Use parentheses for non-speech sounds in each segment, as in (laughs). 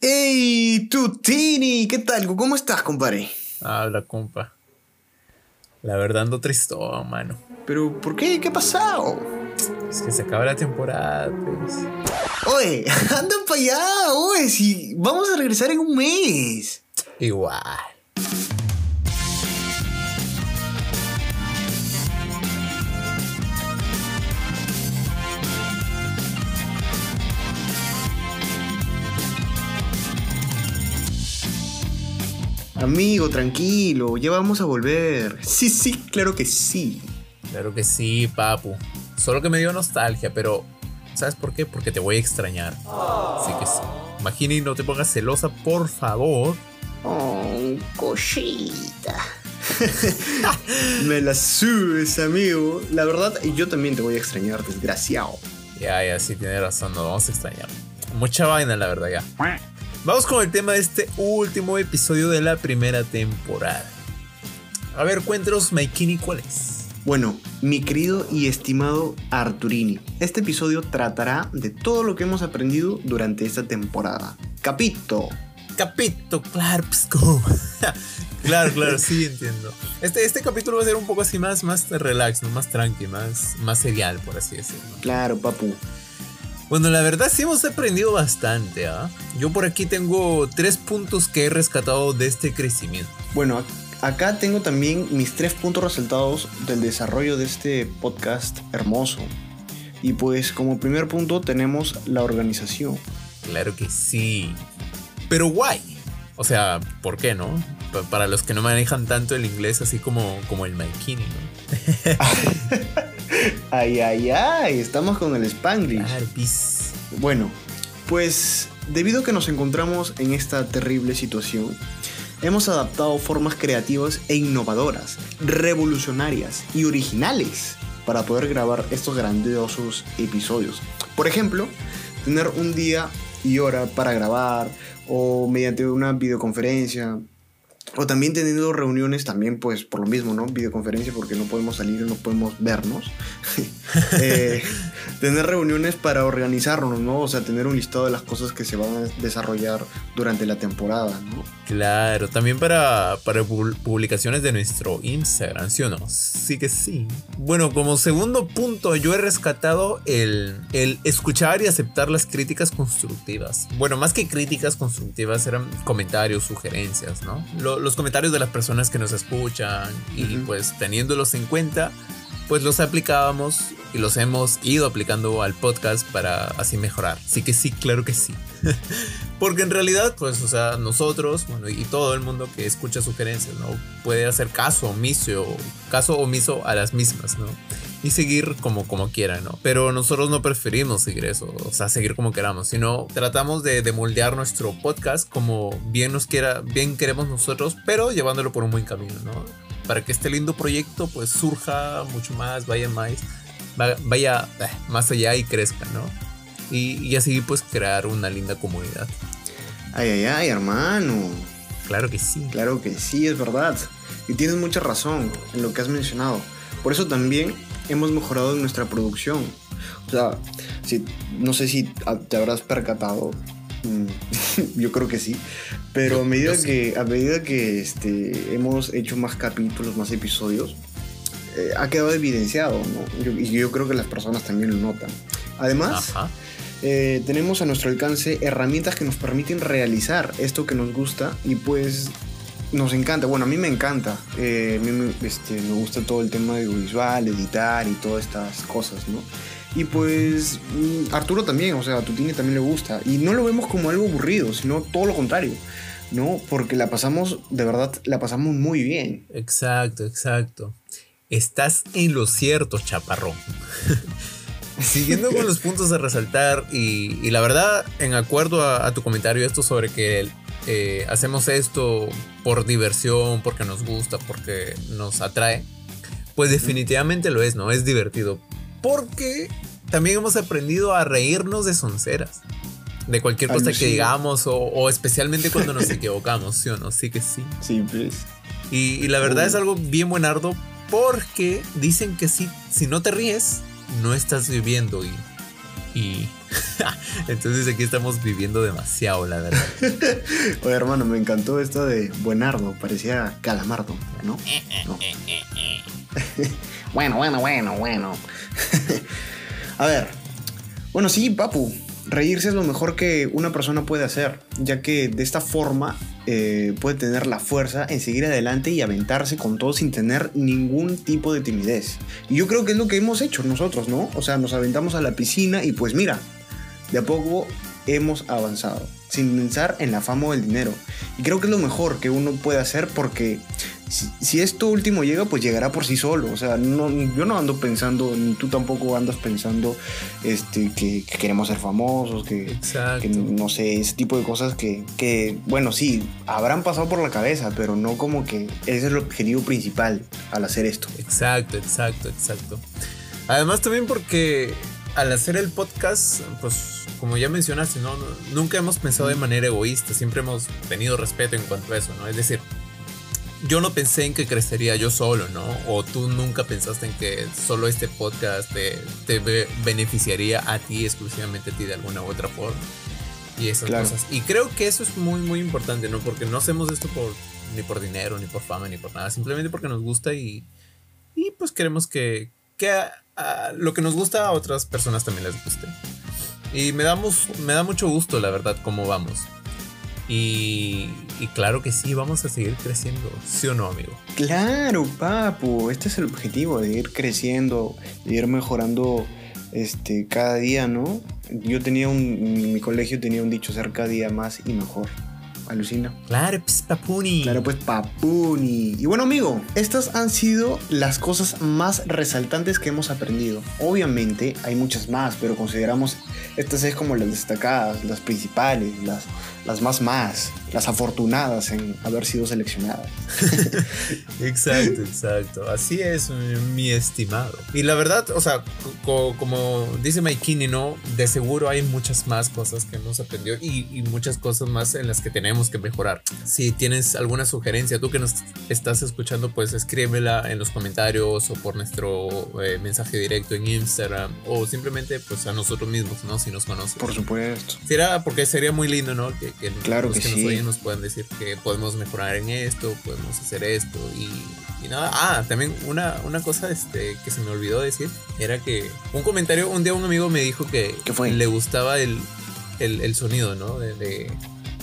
¡Ey, Tutini! ¿Qué tal? ¿Cómo estás, compadre? Habla, compa. La verdad ando tristón, mano. ¿Pero por qué? ¿Qué ha pasado? Es que se acaba la temporada, pues. Oye, (laughs) anda para allá, oye, si vamos a regresar en un mes. Igual. Amigo, tranquilo, ya vamos a volver. Sí, sí, claro que sí. Claro que sí, papu. Solo que me dio nostalgia, pero ¿sabes por qué? Porque te voy a extrañar. Así que sí. Imagina y no te pongas celosa, por favor. Oh, cosita. (laughs) me la subes, amigo. La verdad, yo también te voy a extrañar, desgraciado. Ya, ya, sí, tienes razón, nos vamos a extrañar. Mucha vaina, la verdad, ya. Vamos con el tema de este último episodio de la primera temporada. A ver, cuéntanos, Maikini, ¿cuál es? Bueno, mi querido y estimado Arturini, este episodio tratará de todo lo que hemos aprendido durante esta temporada. Capito. Capito, claro, psco. (laughs) claro, claro, sí entiendo. Este, este capítulo va a ser un poco así más, más relax, más tranqui, más, más serial, por así decirlo. Claro, papu. Bueno, la verdad sí hemos aprendido bastante, ¿ah? Yo por aquí tengo tres puntos que he rescatado de este crecimiento. Bueno, acá tengo también mis tres puntos resaltados del desarrollo de este podcast hermoso. Y pues como primer punto tenemos la organización. Claro que sí. Pero guay. O sea, ¿por qué no? para los que no manejan tanto el inglés así como, como el Maikini, ¿no? (laughs) ay, ay, ay, estamos con el Spanglish. Bueno, pues debido a que nos encontramos en esta terrible situación, hemos adaptado formas creativas e innovadoras, revolucionarias y originales para poder grabar estos grandiosos episodios. Por ejemplo, tener un día y hora para grabar o mediante una videoconferencia o también teniendo reuniones también, pues por lo mismo, ¿no? Videoconferencia porque no podemos salir, no podemos vernos. (laughs) eh, (laughs) tener reuniones para organizarnos, ¿no? O sea, tener un listado de las cosas que se van a desarrollar durante la temporada, ¿no? Claro, también para, para publicaciones de nuestro Instagram, ¿sí o no? Sí que sí. Bueno, como segundo punto, yo he rescatado el, el escuchar y aceptar las críticas constructivas. Bueno, más que críticas constructivas, eran comentarios, sugerencias, ¿no? Los comentarios de las personas que nos escuchan y pues teniéndolos en cuenta, pues los aplicábamos y los hemos ido aplicando al podcast para así mejorar. Así que sí, claro que sí. (laughs) Porque en realidad, pues, o sea, nosotros, bueno, y todo el mundo que escucha sugerencias, ¿no? Puede hacer caso omiso, caso omiso a las mismas, ¿no? Y seguir como, como quiera, ¿no? Pero nosotros no preferimos seguir eso, o sea, seguir como queramos, sino tratamos de, de moldear nuestro podcast como bien nos quiera, bien queremos nosotros, pero llevándolo por un buen camino, ¿no? Para que este lindo proyecto, pues, surja mucho más, vaya más, vaya eh, más allá y crezca, ¿no? Y, así pues crear una linda comunidad. Ay, ay, ay, hermano. Claro que sí. Claro que sí, es verdad. Y tienes mucha razón en lo que has mencionado. Por eso también hemos mejorado en nuestra producción. O sea, si, no sé si te habrás percatado. Mm, (laughs) yo creo que sí. Pero a medida que, a medida que este, hemos hecho más capítulos, más episodios, eh, ha quedado evidenciado, ¿no? y yo creo que las personas también lo notan. Además, eh, tenemos a nuestro alcance herramientas que nos permiten realizar esto que nos gusta y pues nos encanta. Bueno, a mí me encanta. Eh, a mí me, este, me gusta todo el tema de audiovisual, editar y todas estas cosas, ¿no? Y pues mm, Arturo también, o sea, a Tutini también le gusta. Y no lo vemos como algo aburrido, sino todo lo contrario. ¿no? Porque la pasamos, de verdad, la pasamos muy bien. Exacto, exacto. Estás en lo cierto, chaparrón. (laughs) Siguiendo con los puntos a resaltar y, la verdad, en acuerdo a, tu comentario esto sobre que eh, hacemos esto por diversión, porque nos gusta, porque nos atrae, pues definitivamente lo es, ¿no? Es divertido. Porque también hemos aprendido a reírnos de sonceras. De cualquier cosa que digamos o, (laughs) especialmente cuando nos equivocamos, ¿sí o no? Sí que sí. Sí, pues. Y, la verdad es algo bien buenardo porque dicen que si, si no te ríes, no estás viviendo y, (laughs) Entonces aquí estamos viviendo demasiado, la verdad. (laughs) Oye, hermano, me encantó esto de Buenardo. Parecía Calamardo, ¿no? no. (laughs) bueno, bueno, bueno, bueno. A ver. Bueno, sí, papu. Reírse es lo mejor que una persona puede hacer, ya que de esta forma eh, puede tener la fuerza en seguir adelante y aventarse con todo sin tener ningún tipo de timidez. Y yo creo que es lo que hemos hecho nosotros, ¿no? O sea, nos aventamos a la piscina y pues mira, de a poco hemos avanzado, sin pensar en la fama o el dinero. Y creo que es lo mejor que uno puede hacer porque si, esto último llega, pues llegará por sí solo. O sea, no, yo no ando pensando, ni tú tampoco andas pensando este, que, queremos ser famosos, que, no sé, ese tipo de cosas que, que, bueno, sí, habrán pasado por la cabeza, pero no como que ese es el objetivo principal al hacer esto. Exacto, exacto, exacto. Además también porque al hacer el podcast, pues como ya mencionaste, ¿no? nunca hemos pensado de manera egoísta, siempre hemos tenido respeto en cuanto a eso, ¿no? Es decir, yo no pensé en que crecería yo solo, ¿no? O tú nunca pensaste en que solo este podcast te, beneficiaría a ti, exclusivamente a ti de alguna u otra forma. Y esas cosas. Y creo que eso es muy, muy importante, ¿no? Porque no hacemos esto por, ni por dinero, ni por fama, ni por nada. Simplemente porque nos gusta y, y pues queremos que, que lo que nos gusta a otras personas también les guste. Y me, damos, me da mucho gusto, la verdad, cómo vamos. Y, claro que sí, vamos a seguir creciendo, ¿sí o no, amigo? Claro, papu, este es el objetivo, de ir creciendo, de ir mejorando este, cada día, ¿no? Yo tenía un, mi colegio tenía un dicho, ser cada día más y mejor alucina. Claro, pues papuni. Claro, pues papuni. Y bueno, amigo, estas han sido las cosas más resaltantes que hemos aprendido. Obviamente hay muchas más, pero consideramos estas es como las destacadas, las principales, las, las más más, las afortunadas en haber sido seleccionadas. (laughs) exacto, exacto. Así es, mi estimado. Y la verdad, o sea, como dice Maikini, ¿no? De seguro hay muchas más cosas que hemos aprendido y, y muchas cosas más en las que tenemos que mejorar. Si tienes alguna sugerencia, tú que nos estás escuchando, pues escríbela en los comentarios o por nuestro eh, mensaje directo en Instagram o simplemente pues a nosotros mismos, ¿no? Si nos conoces. Por supuesto. Será porque sería muy lindo, ¿no? Que, que claro los que, nos nos puedan decir que podemos mejorar en esto, podemos hacer esto y, y nada. Ah, también una, una cosa este, que se me olvidó decir era que un comentario, un día un amigo me dijo que fue? le gustaba el, el, el sonido, ¿no? de,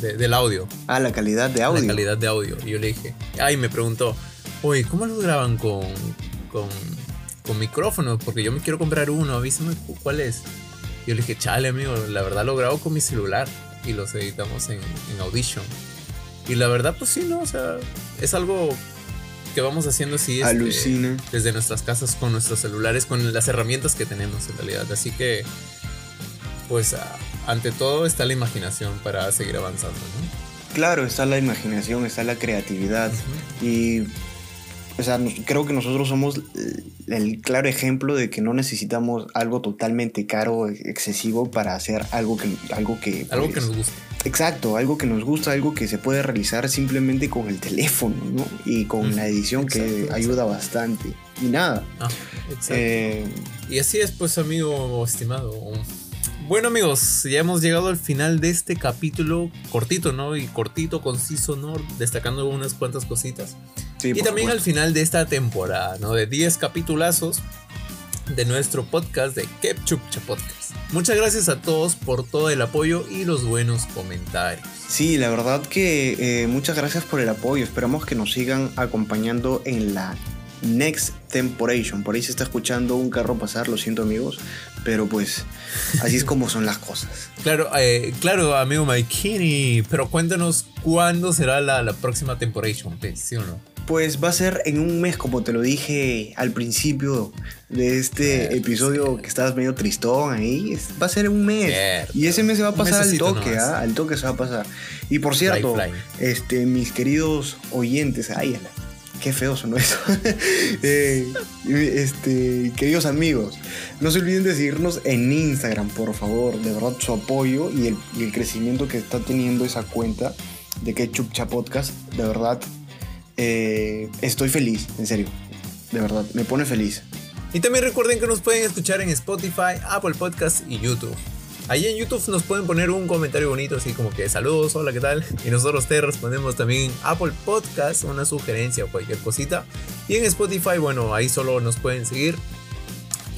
del audio. Ah, la calidad de audio. La calidad de audio. Y yo le dije, ay, me preguntó, oye, ¿cómo lo graban con, con, con micrófono? Porque yo me quiero comprar uno, avísame cuál es. Y yo le dije, chale, amigo, la verdad lo grabo con mi celular y los editamos en, en Audition. Y la verdad, pues sí, ¿no? O sea, es algo que vamos haciendo así este, desde nuestras casas con nuestros celulares, con las herramientas que tenemos en realidad. Así que, pues, ante todo está la imaginación para seguir avanzando, ¿no? Claro, está la imaginación, está la creatividad. Y o sea, creo que nosotros somos el claro ejemplo de que no necesitamos algo totalmente caro, excesivo para hacer algo que algo que algo que pues, nos gusta. Exacto, algo que nos gusta, algo que se puede realizar simplemente con el teléfono, ¿no? Y con la edición que ayuda bastante. Y nada. Ah, eh, y así es, pues, amigo estimado. Bueno amigos, ya hemos llegado al final de este capítulo cortito, ¿no? Y cortito, conciso, ¿no? Destacando unas cuantas cositas. y también al final de esta temporada, ¿no? De 10 capitulazos de nuestro podcast de Kepchupcha Podcast. Muchas gracias a todos por todo el apoyo y los buenos comentarios. Sí, la verdad que eh, muchas gracias por el apoyo. Esperamos que nos sigan acompañando en la Next Temporation. Por ahí se está escuchando un carro pasar, lo siento amigos, pero pues así es como son las cosas. (laughs) Claro, eh, claro, amigo Mikini, pero cuéntanos cuándo será la, próxima Temporation, ¿sí o no? Pues va a ser en un mes, como te lo dije al principio de este episodio que estabas medio tristón ahí. Va a ser en un mes. Y ese mes se va a pasar al toque, ¿ah? Al toque se va a pasar. Y por cierto, este, mis queridos oyentes, ay, Qué feo sonó eso. (laughs) Eh, este, queridos amigos, no se olviden de seguirnos en Instagram, por favor. De verdad, su apoyo y el, crecimiento que está teniendo esa cuenta de Ketchup Cha Podcast, de verdad, eh, estoy feliz, en serio. De verdad, me pone feliz. Y también recuerden que nos pueden escuchar en Spotify, Apple Podcast y YouTube. Ahí en YouTube nos pueden poner un comentario bonito, así como que saludos, hola, ¿qué tal? Y nosotros te respondemos también Apple Podcast, una sugerencia o cualquier cosita. Y en Spotify, bueno, ahí solo nos pueden seguir.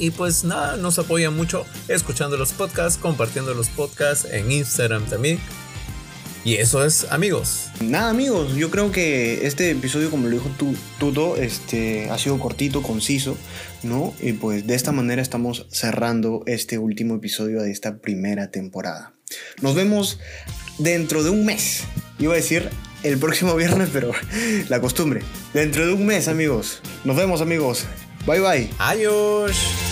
Y pues nada, nos apoyan mucho escuchando los podcasts, compartiendo los podcasts en Instagram también. Y eso es, amigos. Nada, amigos, yo creo que este episodio, como lo dijo tu, Tuto, este, ha sido cortito, conciso, ¿no? Y pues de esta manera estamos cerrando este último episodio de esta primera temporada. Nos vemos dentro de un mes. Iba a decir el próximo viernes, pero (laughs) la costumbre. Dentro de un mes, amigos. Nos vemos, amigos. Bye, bye. Adiós.